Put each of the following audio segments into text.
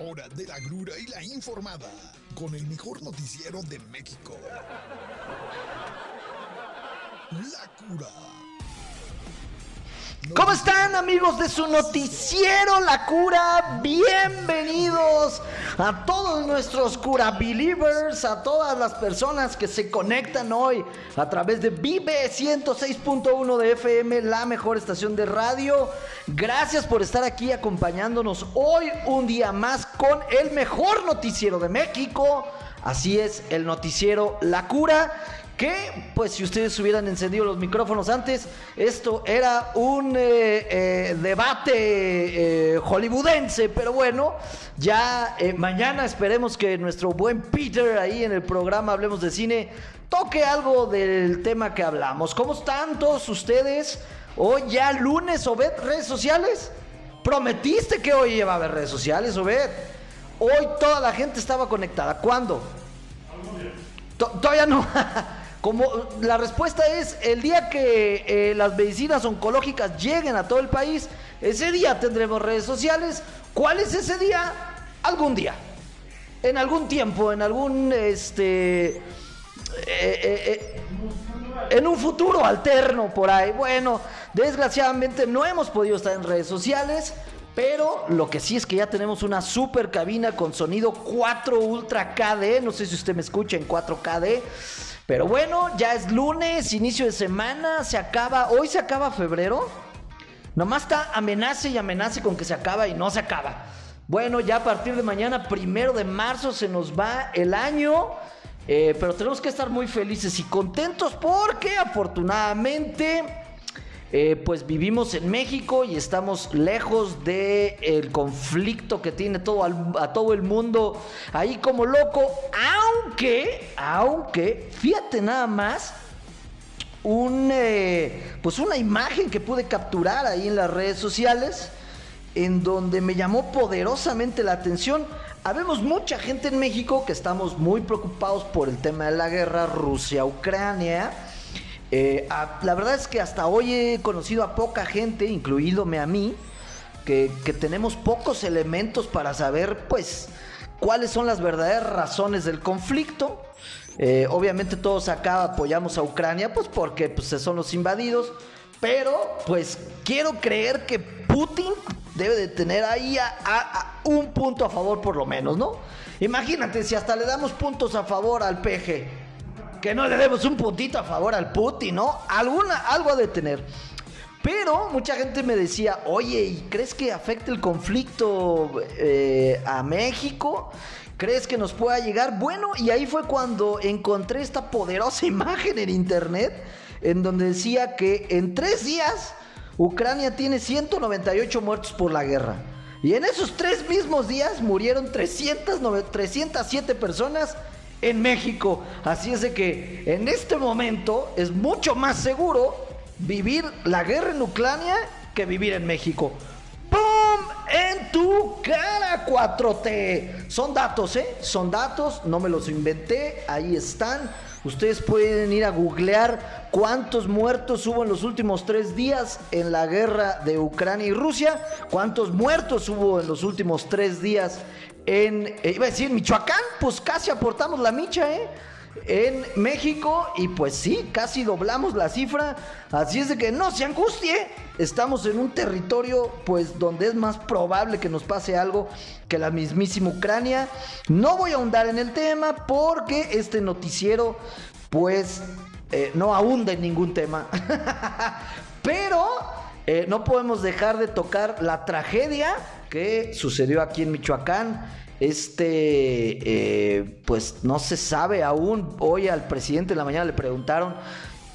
hora de la grura y la informada con el mejor noticiero de México. La cura. ¿Cómo están amigos de su noticiero La Cura? Bienvenidos a todos nuestros Cura Believers, a todas las personas que se conectan hoy a través de Vive 106.1 de FM, la mejor estación de radio. Gracias por estar aquí acompañándonos hoy un día más con el mejor noticiero de México. Así es, el noticiero La Cura que pues si ustedes hubieran encendido los micrófonos antes, esto era un eh, eh, debate eh, hollywoodense, pero bueno, ya mañana esperemos que nuestro buen Peter ahí en el programa Hablemos de Cine toque algo del tema que hablamos. ¿Cómo están todos ustedes? Hoy ya lunes, Obed, redes sociales. Prometiste que hoy iba a haber redes sociales, Obed. Hoy toda la gente estaba conectada. ¿Cuándo? Todavía no. Como la respuesta es el día que eh, las medicinas oncológicas lleguen a todo el país, ese día tendremos redes sociales. ¿Cuál es ese día? Algún día. En algún tiempo, en algún este eh, eh, en un futuro alterno por ahí. Bueno, desgraciadamente no hemos podido estar en redes sociales. Pero lo que sí es que ya tenemos una super cabina con sonido 4 Ultra KD. No sé si usted me escucha en 4KD. Pero bueno, ya es lunes, inicio de semana, se acaba, hoy se acaba febrero. Nomás está amenace y amenace con que se acaba y no se acaba. Bueno, ya a partir de mañana, primero de marzo, se nos va el año. Eh, pero tenemos que estar muy felices y contentos porque afortunadamente eh, pues vivimos en México y estamos lejos del el conflicto que tiene todo a todo el mundo ahí como loco. Aunque, aunque, fíjate nada más, un, eh, pues una imagen que pude capturar ahí en las redes sociales en donde me llamó poderosamente la atención. Habemos mucha gente en México que estamos muy preocupados por el tema de la guerra Rusia-Ucrania eh, la verdad es que hasta hoy he conocido a poca gente, incluídome a mí, que, tenemos pocos elementos para saber, pues, cuáles son las verdaderas razones del conflicto. Eh, obviamente todos acá apoyamos a Ucrania, pues porque pues, son los invadidos. Pero, pues, quiero creer que Putin debe de tener ahí un punto a favor por lo menos, ¿no? Imagínate si hasta le damos puntos a favor al PG que no le demos un puntito a favor al Putin, ¿no? Alguna, algo de tener. Pero mucha gente me decía, oye, ¿y crees que afecte el conflicto eh, a México? ¿Crees que nos pueda llegar? Bueno, y ahí fue cuando encontré esta poderosa imagen en internet, en donde decía que en tres días Ucrania tiene 198 muertos por la guerra. Y en esos tres mismos días murieron 300, 307 personas en México. Así es de que en este momento es mucho más seguro vivir la guerra en Ucrania que vivir en México. ¡Pum! En tu cara 4T. Son datos, ¿eh? Son datos, no me los inventé, ahí están. Ustedes pueden ir a googlear cuántos muertos hubo en los últimos tres días en la guerra de Ucrania y Rusia, cuántos muertos hubo en los últimos tres días en, eh, iba a decir, Michoacán, pues casi aportamos la micha, ¿eh? En México, y pues sí, casi doblamos la cifra. Así es de que no se angustie. Estamos en un territorio, pues, donde es más probable que nos pase algo que la mismísima Ucrania. No voy a ahondar en el tema porque este noticiero, pues, eh, no ahonda en ningún tema. Pero eh, no podemos dejar de tocar la tragedia que sucedió aquí en Michoacán. Este, eh, pues no se sabe aún. Hoy al presidente en la mañana le preguntaron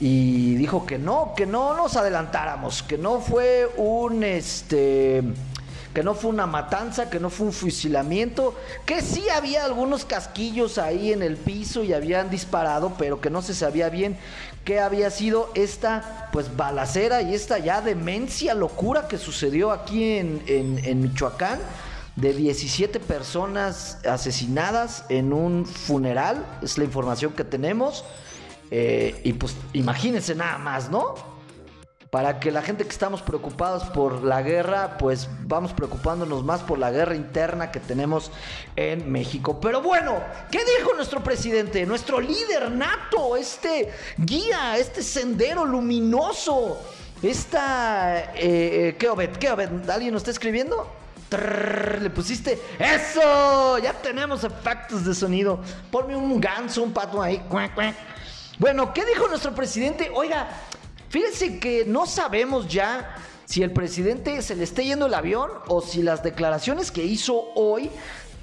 y dijo que no, que no nos adelantáramos, que no fue un, este, que no fue una matanza, que no fue un fusilamiento, que sí había algunos casquillos ahí en el piso y habían disparado, pero que no se sabía bien qué había sido esta pues balacera y esta ya demencia, locura que sucedió aquí en, en, Michoacán de 17 personas asesinadas en un funeral, es la información que tenemos. Eh, y pues imagínense nada más, ¿no? Para que la gente que estamos preocupados por la guerra, pues vamos preocupándonos más por la guerra interna que tenemos en México. Pero bueno, ¿qué dijo nuestro presidente? Nuestro líder nato, este guía, este sendero luminoso, esta... Eh, eh, ¿Qué Obed? ¿Qué Obed? ¿Alguien nos está escribiendo? le pusiste eso. Ya tenemos efectos de sonido. Ponme un ganso, un pato ahí. Bueno, ¿qué dijo nuestro presidente? Oiga, Fíjense que no sabemos ya si el presidente se le esté yendo el avión o si las declaraciones que hizo hoy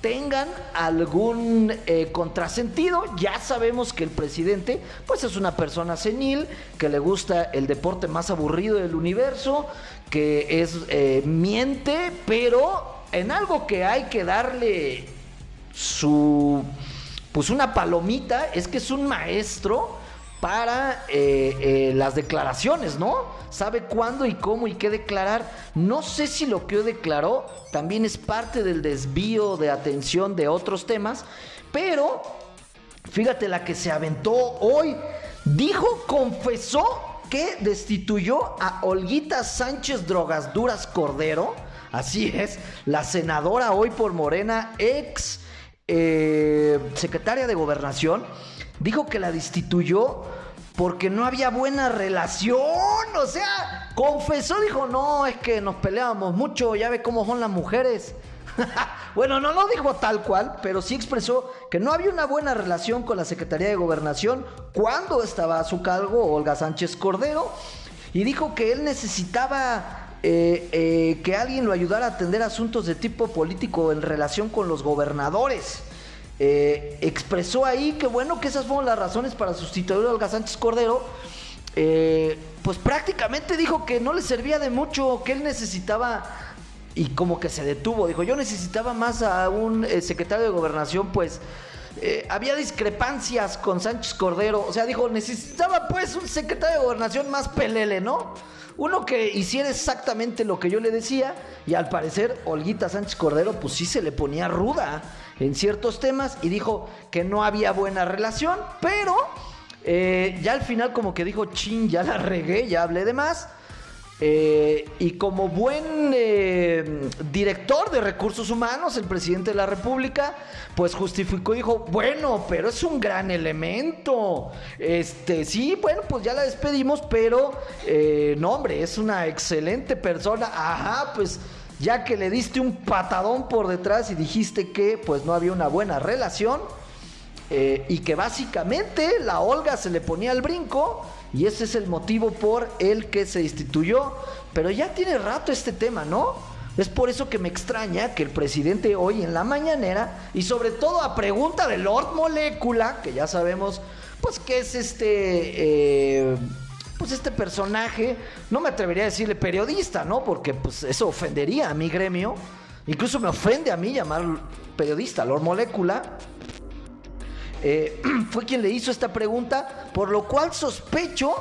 tengan algún eh, contrasentido. Ya sabemos que el presidente, pues es una persona senil, que le gusta el deporte más aburrido del universo, que es eh, miente, pero en algo que hay que darle su, pues una palomita, es que es un maestro para eh, eh, las declaraciones, ¿no? Sabe cuándo y cómo y qué declarar. No sé si lo que declaró también es parte del desvío de atención de otros temas, pero fíjate la que se aventó hoy. Dijo, confesó que destituyó a Olguita Sánchez Drogas Duras Cordero. Así es, la senadora hoy por Morena, ex eh, secretaria de Gobernación dijo que la destituyó porque no había buena relación. O sea, confesó, dijo, no, es que nos peleábamos mucho, ya ve cómo son las mujeres. bueno, no lo dijo tal cual, pero sí expresó que no había una buena relación con la Secretaría de Gobernación cuando estaba a su cargo Olga Sánchez Cordero. Y dijo que él necesitaba eh, eh, que alguien lo ayudara a atender asuntos de tipo político en relación con los gobernadores. Eh, expresó ahí que bueno, que esas fueron las razones para sustituir a Olga Sánchez Cordero. Eh, pues prácticamente dijo que no le servía de mucho, que él necesitaba y como que se detuvo. Dijo, yo necesitaba más a un eh, secretario de gobernación, pues había discrepancias con Sánchez Cordero. O sea, dijo, necesitaba pues un secretario de gobernación más pelele, ¿no? Uno que hiciera exactamente lo que yo le decía y al parecer Olguita Sánchez Cordero pues sí se le ponía ruda en ciertos temas y dijo que no había buena relación, pero eh, ya al final como que dijo, chin, ya la regué, ya hablé de más. Eh, y como buen eh, director de recursos humanos, el presidente de la República, pues justificó y dijo, bueno, pero es un gran elemento. Este, sí, bueno, pues ya la despedimos, pero no, hombre, es una excelente persona. Ajá, pues ya que le diste un patadón por detrás y dijiste que pues no había una buena relación eh, y que básicamente la Olga se le ponía al brinco y ese es el motivo por el que se instituyó. Pero ya tiene rato este tema, ¿no? Es por eso que me extraña que el presidente hoy en la mañanera y sobre todo a pregunta de Lord Molecula, que ya sabemos pues que es este... Eh, pues este personaje, no me atrevería a decirle periodista, ¿no? Porque pues eso ofendería a mi gremio. Incluso me ofende a mí llamar periodista, Lord Molecula. Eh, fue quien le hizo esta pregunta, por lo cual sospecho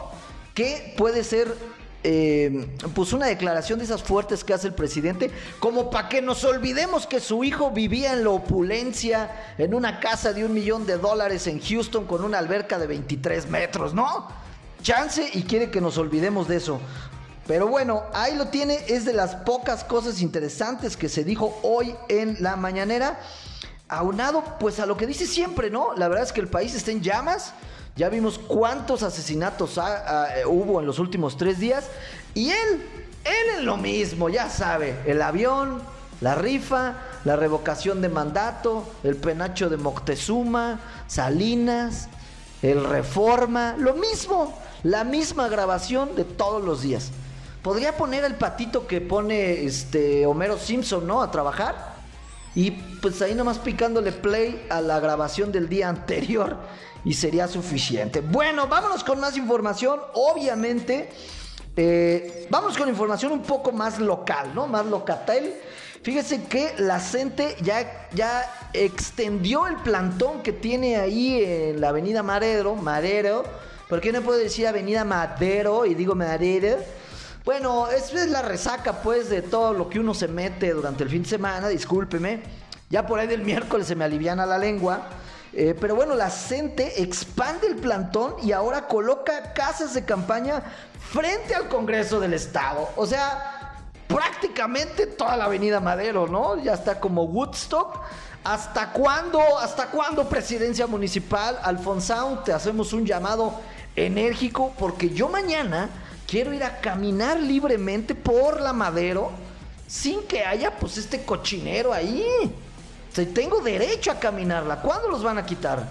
que puede ser eh, pues una declaración de esas fuertes que hace el presidente, como para que nos olvidemos que su hijo vivía en la opulencia, en una casa de un millón de dólares en Houston con una alberca de 23 metros, ¿no? Chance y quiere que nos olvidemos de eso. Pero bueno, ahí lo tiene, es de las pocas cosas interesantes que se dijo hoy en la mañanera. Aunado pues a lo que dice siempre, ¿no? La verdad es que el país está en llamas. Ya vimos cuántos asesinatos hubo en los últimos tres días. Y él, él en lo mismo, ya sabe. El avión, la rifa, la revocación de mandato, el penacho de Moctezuma, Salinas, el reforma, lo mismo la misma grabación de todos los días. Podría poner el patito que pone este Homero Simpson, ¿no? A trabajar. Y pues ahí nomás picándole play a la grabación del día anterior y sería suficiente. Bueno, vámonos con más información. Obviamente, eh, vamos con información un poco más local, ¿no? Más locatel. Fíjese que la gente ya, ya extendió el plantón que tiene ahí en la avenida Marero, Marero ¿Por qué no puedo decir Avenida Madero y digo Madero? Bueno, es, es la resaca pues de todo lo que uno se mete durante el fin de semana, discúlpeme. Ya por ahí del miércoles se me aliviana la lengua. Eh, pero bueno, la CENTE expande el plantón y ahora coloca casas de campaña frente al Congreso del Estado. O sea, prácticamente toda la Avenida Madero, ¿no? Ya está como Woodstock. ¿Hasta cuándo? ¿Hasta cuándo, presidencia municipal? Alfonso, te hacemos un llamado enérgico porque yo mañana quiero ir a caminar libremente por la Madero sin que haya pues este cochinero ahí. O tengo derecho a caminarla. ¿Cuándo los van a quitar?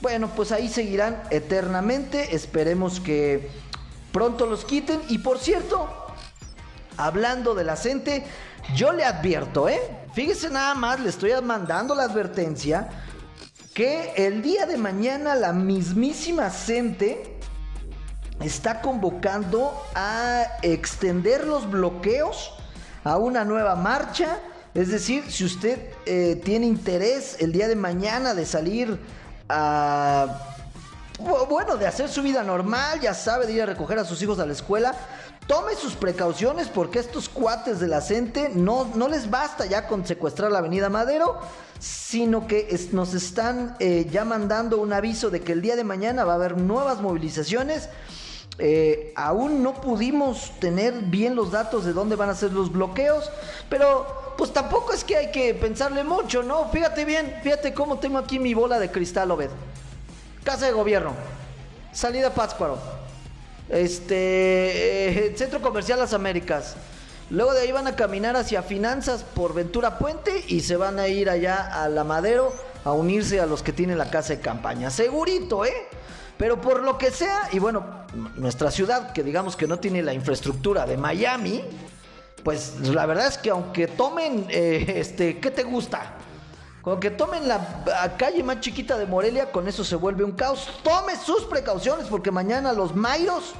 Bueno, pues ahí seguirán eternamente. Esperemos que pronto los quiten. Y por cierto, hablando de la gente, yo le advierto, ¿eh? Fíjese nada más, le estoy mandando la advertencia que el día de mañana la mismísima gente está convocando a extender los bloqueos a una nueva marcha. Es decir, si usted eh, tiene interés el día de mañana de salir a... Bueno, de hacer su vida normal, ya sabe, de ir a recoger a sus hijos a la escuela, tome sus precauciones porque estos cuates de la CENTE no, no les basta ya con secuestrar la avenida Madero, sino que nos están eh, ya mandando un aviso de que el día de mañana va a haber nuevas movilizaciones eh, aún no pudimos tener bien los datos de dónde van a ser los bloqueos, pero pues tampoco es que hay que pensarle mucho, ¿no? Fíjate bien, fíjate cómo tengo aquí mi bola de cristal, Obed. Casa de gobierno, salida Pátzcuaro, este, eh, Centro Comercial Las Américas. Luego de ahí van a caminar hacia Finanzas por Ventura Puente y se van a ir allá a La Madero a unirse a los que tienen la casa de campaña. Segurito, ¿eh? Pero por lo que sea, y bueno, nuestra ciudad, que digamos que no tiene la infraestructura de Miami, pues la verdad es que aunque tomen, eh, este, ¿qué te gusta? Con que tomen la calle más chiquita de Morelia, con eso se vuelve un caos. Tome sus precauciones porque mañana los Mayros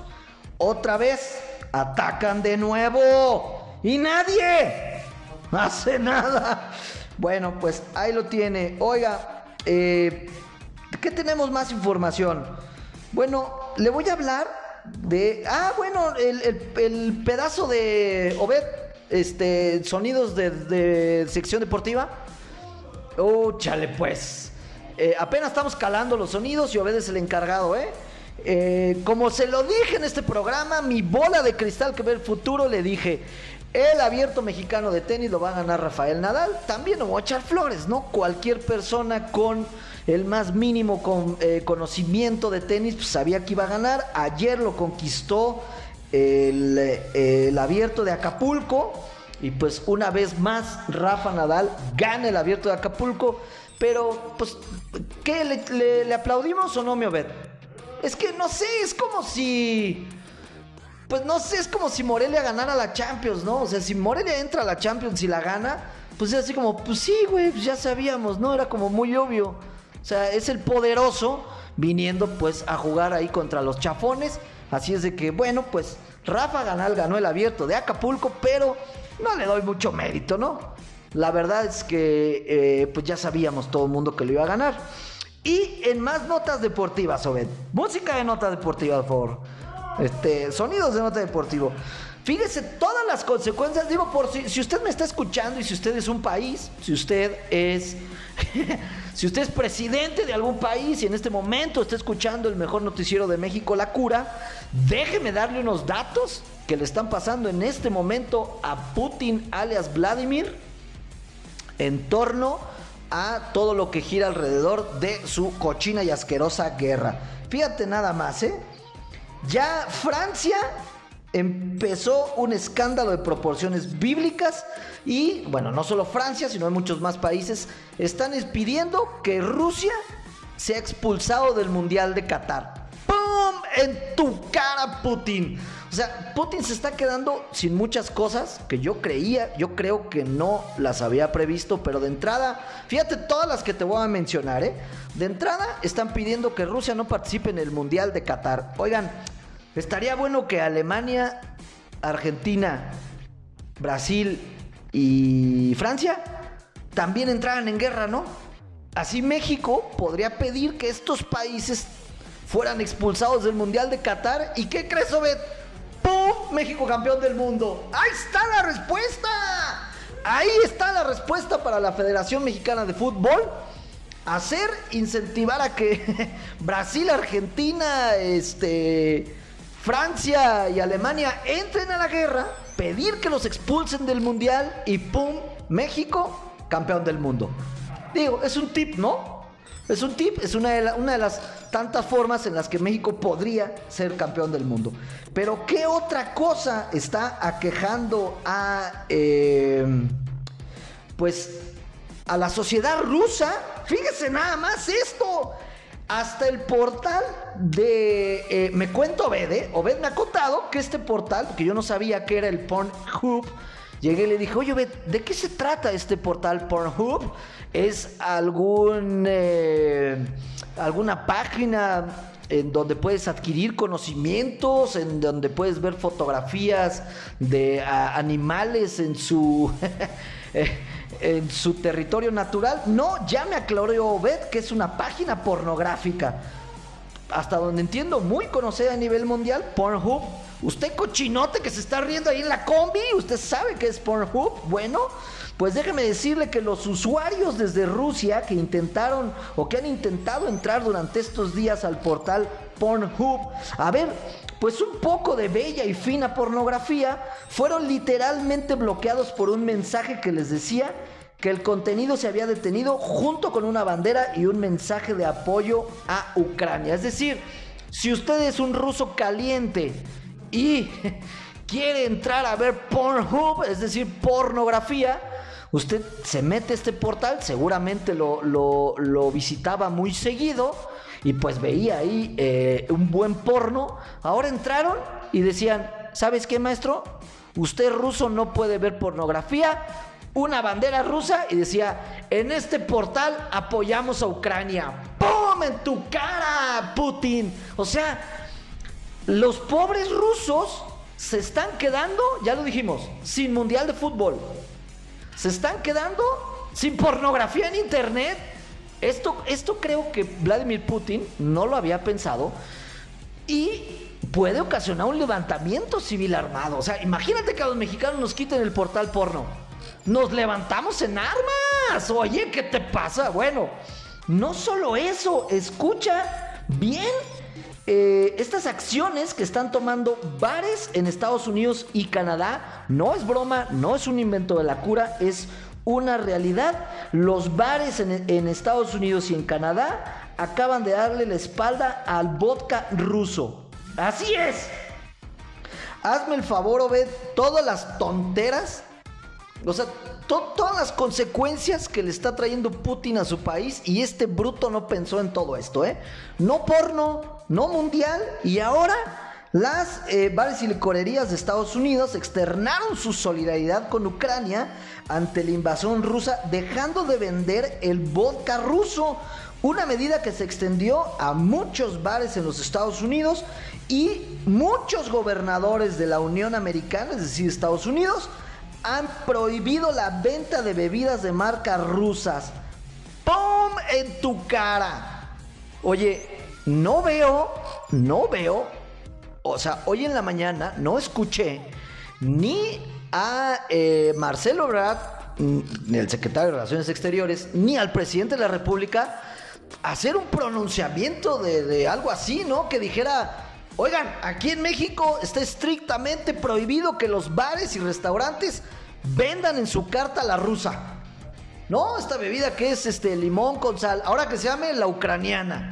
otra vez atacan de nuevo. Y nadie hace nada. Bueno, pues ahí lo tiene. Oiga, eh, ¿qué tenemos más información? Bueno, le voy a hablar de. Ah, bueno, el, pedazo de Obed, este, sonidos de, sección deportiva. Oh, chale, pues. Eh, apenas estamos calando los sonidos y Obed es el encargado, ¿eh? ¿eh? Como se lo dije en este programa, mi bola de cristal que ve el futuro, le dije, el abierto mexicano de tenis lo va a ganar Rafael Nadal. También lo voy a echar flores, ¿no? Cualquier persona con el más mínimo eh, conocimiento de tenis, pues, sabía que iba a ganar. Ayer lo conquistó el, abierto de Acapulco. Y pues una vez más, Rafa Nadal gana el abierto de Acapulco. Pero, pues, ¿qué? ¿Le, aplaudimos o no, mi Obed? Es que no sé, es como si. Pues no sé, es como si Morelia ganara la Champions, ¿no? O sea, si Morelia entra a la Champions y la gana, pues es así como, pues sí, güey, pues ya sabíamos, ¿no? Era como muy obvio. O sea, es el poderoso viniendo pues a jugar ahí contra los chafones. Así es de que, bueno, pues Rafa Ganal ganó el abierto de Acapulco, pero no le doy mucho mérito, ¿no? La verdad es que eh, pues ya sabíamos todo el mundo que lo iba a ganar. Y en más notas deportivas, Obed. Música de nota deportiva, por favor. Este, sonidos de nota deportivo. Fíjese todas las consecuencias, digo, por si, si usted me está escuchando y si usted es un país, si usted es Si usted es presidente de algún país y en este momento está escuchando el mejor noticiero de México, La Cura, déjeme darle unos datos que le están pasando en este momento a Putin alias Vladimir en torno a todo lo que gira alrededor de su cochina y asquerosa guerra. Fíjate nada más, ¿eh? Ya Francia empezó un escándalo de proporciones bíblicas y, bueno, no solo Francia, sino muchos más países están pidiendo que Rusia sea expulsado del Mundial de Qatar. ¡Pum! En tu cara, Putin. O sea, Putin se está quedando sin muchas cosas que yo creía, yo creo que no las había previsto, pero de entrada, fíjate todas las que te voy a mencionar, ¿eh? De entrada están pidiendo que Rusia no participe en el Mundial de Qatar. Oigan, estaría bueno que Alemania, Argentina, Brasil y Francia también entraran en guerra, ¿no? Así México podría pedir que estos países fueran expulsados del Mundial de Qatar. ¿Y qué crees, Obed? México campeón del mundo. ¡Ahí está la respuesta! Ahí está la respuesta para la Federación Mexicana de Fútbol hacer, incentivar a que Brasil, Argentina, este, Francia y Alemania entren a la guerra, pedir que los expulsen del mundial y ¡pum! México, campeón del mundo. Digo, es un tip, ¿no? Es un tip, es una de, las tantas formas en las que México podría ser campeón del mundo. Pero ¿qué otra cosa está aquejando a... Eh, pues a la sociedad rusa. Fíjese nada más esto. Hasta el portal de... Eh, me cuento Obed, ¿eh? Obed me ha contado que este portal, que yo no sabía que era el Pornhub, llegué y le dije, oye Obed, ¿de qué se trata este portal Pornhub? ¿Es algún... Eh, alguna página en donde puedes adquirir conocimientos, en donde puedes ver fotografías de animales en su... Eh, en su territorio natural. No, ya me aclaró Obed que es una página pornográfica. Hasta donde entiendo, muy conocida a nivel mundial, Pornhub. Usted cochinote que se está riendo ahí en la combi, usted sabe que es Pornhub. Bueno, pues déjeme decirle que los usuarios desde Rusia que intentaron o que han intentado entrar durante estos días al portal Pornhub, a ver, pues un poco de bella y fina pornografía, fueron literalmente bloqueados por un mensaje que les decía que el contenido se había detenido junto con una bandera y un mensaje de apoyo a Ucrania. Es decir, si usted es un ruso caliente y quiere entrar a ver Pornhub, es decir, pornografía, usted se mete a este portal, seguramente lo, lo visitaba muy seguido y pues veía ahí eh, un buen porno. Ahora entraron y decían, ¿sabes qué, maestro? Usted ruso no puede ver pornografía. Una bandera rusa y decía, en este portal apoyamos a Ucrania. ¡Pum! En tu cara, Putin. O sea, los pobres rusos se están quedando, ya lo dijimos, sin mundial de fútbol. Se están quedando sin pornografía en internet esto, esto creo que Vladimir Putin no lo había pensado y puede ocasionar un levantamiento civil armado. O sea, imagínate que a los mexicanos nos quiten el portal porno. Nos levantamos en armas. Oye, ¿qué te pasa? Bueno, no solo eso, escucha bien eh, estas acciones que están tomando bares en Estados Unidos y Canadá. No es broma, no es un invento de la cura, es una realidad. Los bares en, Estados Unidos y en Canadá acaban de darle la espalda al vodka ruso. Así es. Hazme el favor, Obed, todas las tonteras, o sea, todas las consecuencias que le está trayendo Putin a su país y este bruto no pensó en todo esto, ¿eh? No porno, no mundial y ahora las eh, bares y licorerías de Estados Unidos externaron su solidaridad con Ucrania ante la invasión rusa, dejando de vender el vodka ruso, una medida que se extendió a muchos bares en los Estados Unidos y muchos gobernadores de la Unión Americana, es decir, Estados Unidos, han prohibido la venta de bebidas de marcas rusas. ¡Pum! En tu cara. Oye, no veo, no veo o sea, hoy en la mañana no escuché ni a eh, Marcelo Ebrard, ni el secretario de Relaciones Exteriores, ni al presidente de la República hacer un pronunciamiento de, algo así, ¿no? Que dijera, oigan, aquí en México está estrictamente prohibido que los bares y restaurantes vendan en su carta la rusa. No, esta bebida que es este limón con sal, ahora que se llame la ucraniana.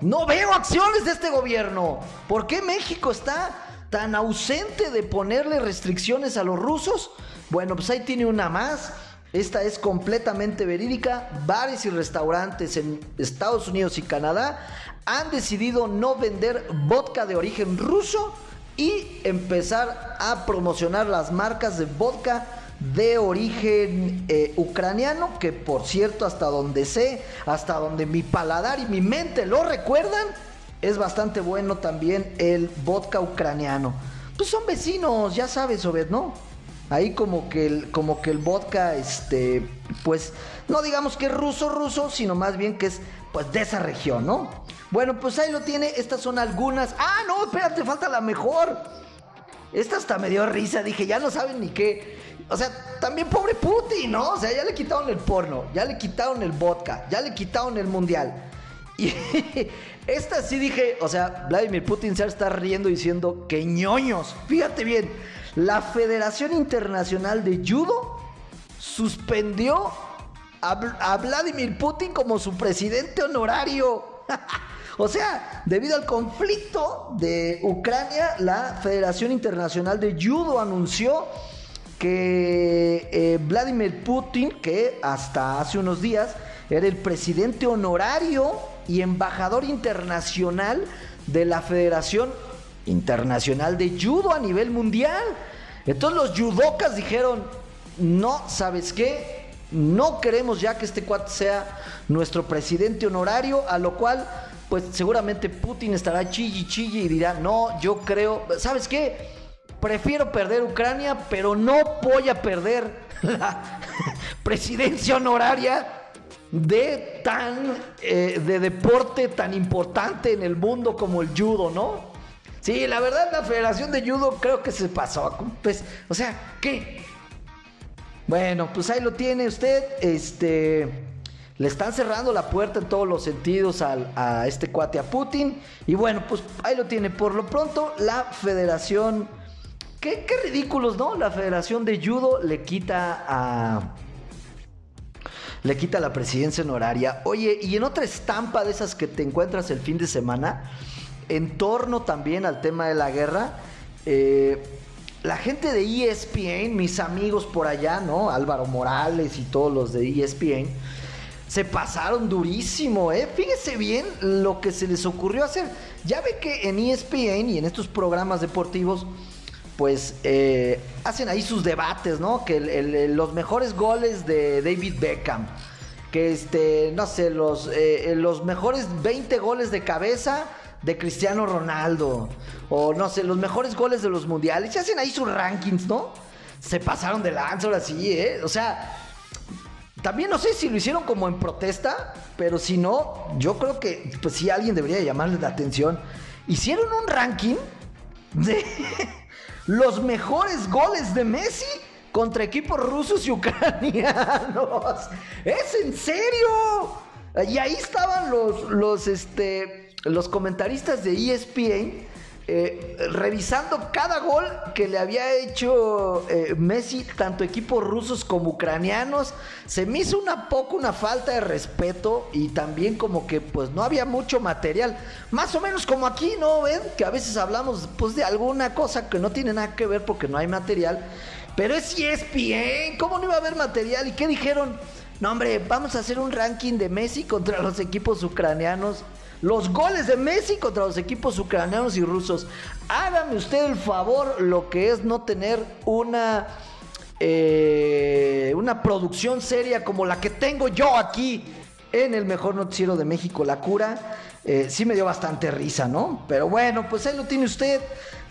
No veo acciones de este gobierno. ¿Por qué México está tan ausente de ponerle restricciones a los rusos? Bueno, pues ahí tiene una más. Esta es completamente verídica. Bares y restaurantes en Estados Unidos y Canadá han decidido no vender vodka de origen ruso y empezar a promocionar las marcas de vodka de origen eh, ucraniano, que por cierto, hasta donde sé, hasta donde mi paladar y mi mente lo recuerdan, es bastante bueno también el vodka ucraniano. Pues son vecinos, ya sabes, Obed, ¿no? Ahí como que el, como que el vodka, este, pues, no digamos que es ruso, ruso, sino más bien que es, pues, de esa región, ¿no? Bueno, pues ahí lo tiene, estas son algunas. Ah, no, espérate, falta la mejor. Esta hasta me dio risa, dije, ya no saben ni qué. o sea, también pobre Putin, ¿no? O sea, ya le quitaron el porno, ya le quitaron el vodka, ya le quitaron el mundial. Y esta sí dije, o sea, Vladimir Putin se está riendo diciendo que ñoños. Fíjate bien, la Federación Internacional de Judo suspendió a, Vladimir Putin como su presidente honorario. o sea, debido al conflicto de Ucrania, la Federación Internacional de Judo anunció que eh, Vladimir Putin, que hasta hace unos días era el presidente honorario y embajador internacional de la Federación Internacional de Judo a nivel mundial. Entonces los judocas dijeron, no, ¿sabes qué? No queremos ya que este cuate sea nuestro presidente honorario, a lo cual, pues seguramente Putin estará chille chille y dirá, no, yo creo, ¿sabes qué? Prefiero perder Ucrania, pero no voy a perder la presidencia honoraria de tan eh, de deporte tan importante en el mundo como el judo, ¿no? Sí, la verdad la Federación de Judo creo que se pasó. Pues, o sea, ¿qué? Bueno, pues ahí lo tiene usted. Este. Le están cerrando la puerta en todos los sentidos a este cuate a Putin. Y bueno, pues ahí lo tiene. Por lo pronto, la federación. Qué, qué ridículos, ¿no? La federación de judo le quita a. Le quita la presidencia honoraria. Oye, y en otra estampa de esas que te encuentras el fin de semana, en torno también al tema de la guerra, eh, la gente de ESPN, mis amigos por allá, ¿no? Álvaro Morales y todos los de ESPN, se pasaron durísimo, ¿eh? Fíjese bien lo que se les ocurrió hacer. Ya ve que en ESPN y en estos programas deportivos, pues eh, hacen ahí sus debates, ¿no? Que los mejores goles de David Beckham, que este, no sé, los, eh, los mejores 20 goles de cabeza de Cristiano Ronaldo. O no sé, los mejores goles de los mundiales. Se hacen ahí sus rankings, ¿no? Se pasaron de lanza ahora sí, ¿eh? O sea, también no sé si lo hicieron como en protesta, pero si no, yo creo que pues sí alguien debería llamarles la atención. Hicieron un ranking de los mejores goles de Messi contra equipos rusos y ucranianos. ¿Es en serio? Y ahí estaban los, los, este, los comentaristas de ESPN eh, revisando cada gol que le había hecho eh, Messi, tanto equipos rusos como ucranianos, se me hizo una poco una falta de respeto y también como que pues no había mucho material, más o menos como aquí, ¿no? Ven que a veces hablamos pues de alguna cosa que no tiene nada que ver porque no hay material, pero es ESPN, ¿cómo no iba a haber material? ¿Y qué dijeron? No, hombre, vamos a hacer un ranking de Messi contra los equipos ucranianos los goles de Messi contra los equipos ucranianos y rusos. Hágame usted el favor lo que es no tener una, eh, una producción seria como la que tengo yo aquí en el mejor noticiero de México, La Cura. Eh, sí me dio bastante risa, ¿no? Pero bueno, pues ahí lo tiene usted.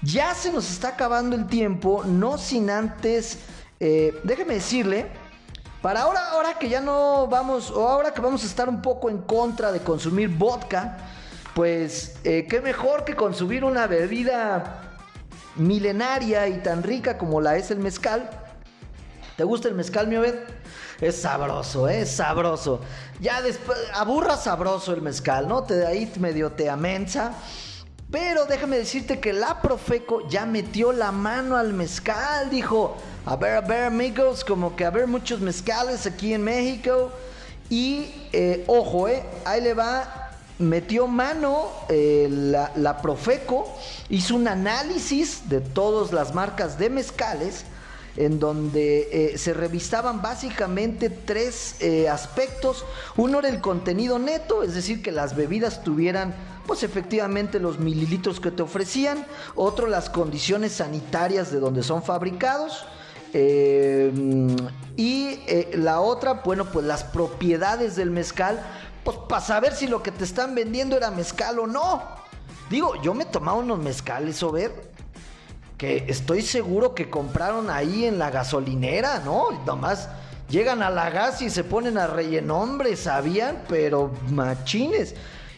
Ya se nos está acabando el tiempo, no sin antes, eh, déjeme decirle para ahora, ahora que ya no vamos, o ahora que vamos a estar un poco en contra de consumir vodka, pues eh, qué mejor que consumir una bebida milenaria y tan rica como la es el mezcal. ¿Te gusta el mezcal, mi Obed? Es sabroso, ¿eh? es sabroso. Ya después, aburra sabroso el mezcal, ¿no? Te ahí medio te amensa. Pero déjame decirte que la Profeco ya metió la mano al mezcal, dijo, a ver, a ver amigos, como que a ver muchos mezcales aquí en México. Y eh, ojo, eh, ahí le va, metió mano eh, la, Profeco, hizo un análisis de todas las marcas de mezcales en donde se revisaban básicamente tres aspectos. Uno era el contenido neto, es decir, que las bebidas tuvieran pues efectivamente los mililitros que te ofrecían. Otro, las condiciones sanitarias de donde son fabricados. Eh, y eh, la otra, bueno, pues las propiedades del mezcal, pues para saber si lo que te están vendiendo era mezcal o no. Digo, yo me tomaba unos mezcales, o ver, que estoy seguro que compraron ahí en la gasolinera, ¿no? Nomás llegan a la gas y se ponen a rellenombre, sabían, pero machines.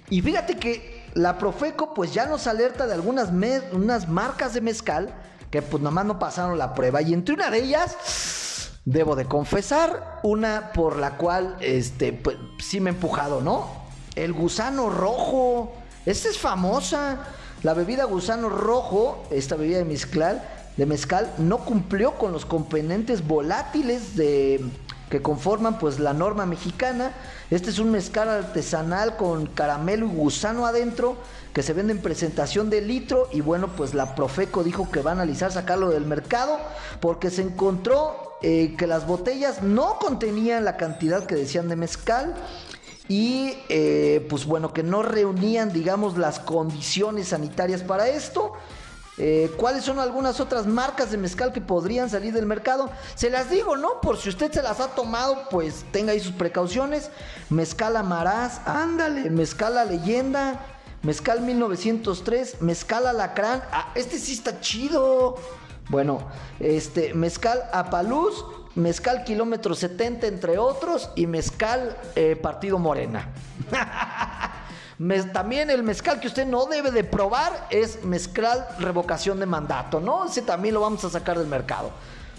Y fíjate que la Profeco pues ya nos alerta de algunas unas marcas de mezcal que pues nomás no pasaron la prueba. Y entre una de ellas, debo de confesar, una por la cual este pues, sí me he empujado, ¿no? El gusano rojo. Esta es famosa. La bebida gusano rojo, esta bebida de mezcal, de mezcal no cumplió con los componentes volátiles de que conforman pues la norma mexicana. Este es un mezcal artesanal con caramelo y gusano adentro que se vende en presentación de litro. Y bueno pues la Profeco dijo que va a analizar sacarlo del mercado porque se encontró eh, que las botellas no contenían la cantidad que decían de mezcal. Y eh, pues bueno que no reunían digamos las condiciones sanitarias para esto eh, ¿Cuáles son algunas otras marcas de mezcal que podrían salir del mercado? Se las digo, ¿no? Por si usted se las ha tomado, pues tenga ahí sus precauciones. Mezcal Amarás, ándale, Mezcal La Leyenda, Mezcal 1903, Mezcal Alacrán. Ah, este sí está chido. Bueno, este, Mezcal Apaluz, Mezcal Kilómetro 70, entre otros, y Mezcal eh, Partido Morena. también el mezcal que usted no debe de probar es mezcal revocación de mandato, ¿no? Ese también lo vamos a sacar del mercado.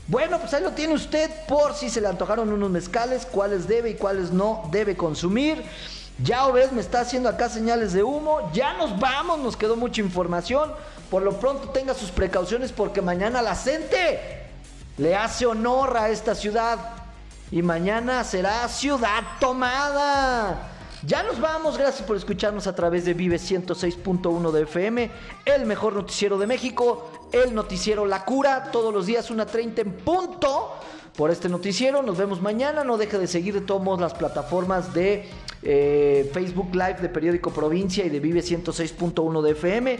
Bueno, pues ahí lo tiene usted por si se le antojaron unos mezcales, cuáles debe y cuáles no debe consumir. Ya Obed me está haciendo acá señales de humo. Ya nos vamos, nos quedó mucha información. Por lo pronto tenga sus precauciones porque mañana la gente le hace honor a esta ciudad. Y mañana será ciudad tomada. Ya nos vamos, gracias por escucharnos a través de Vive 106.1 de FM, el mejor noticiero de México, el noticiero La Cura, todos los días una 30 en punto por este noticiero. Nos vemos mañana, no deje de seguir de todos las plataformas de eh, Facebook Live de Periódico Provincia y de Vive 106.1 de FM.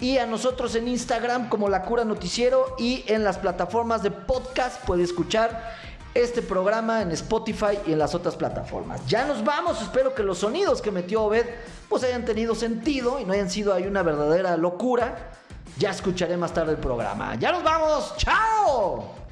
Y a nosotros en Instagram como La Cura Noticiero y en las plataformas de podcast puede escuchar este programa en Spotify y en las otras plataformas. Ya nos vamos, espero que los sonidos que metió Obed pues hayan tenido sentido y no hayan sido ahí una verdadera locura. Ya escucharé más tarde el programa. Ya nos vamos, chao.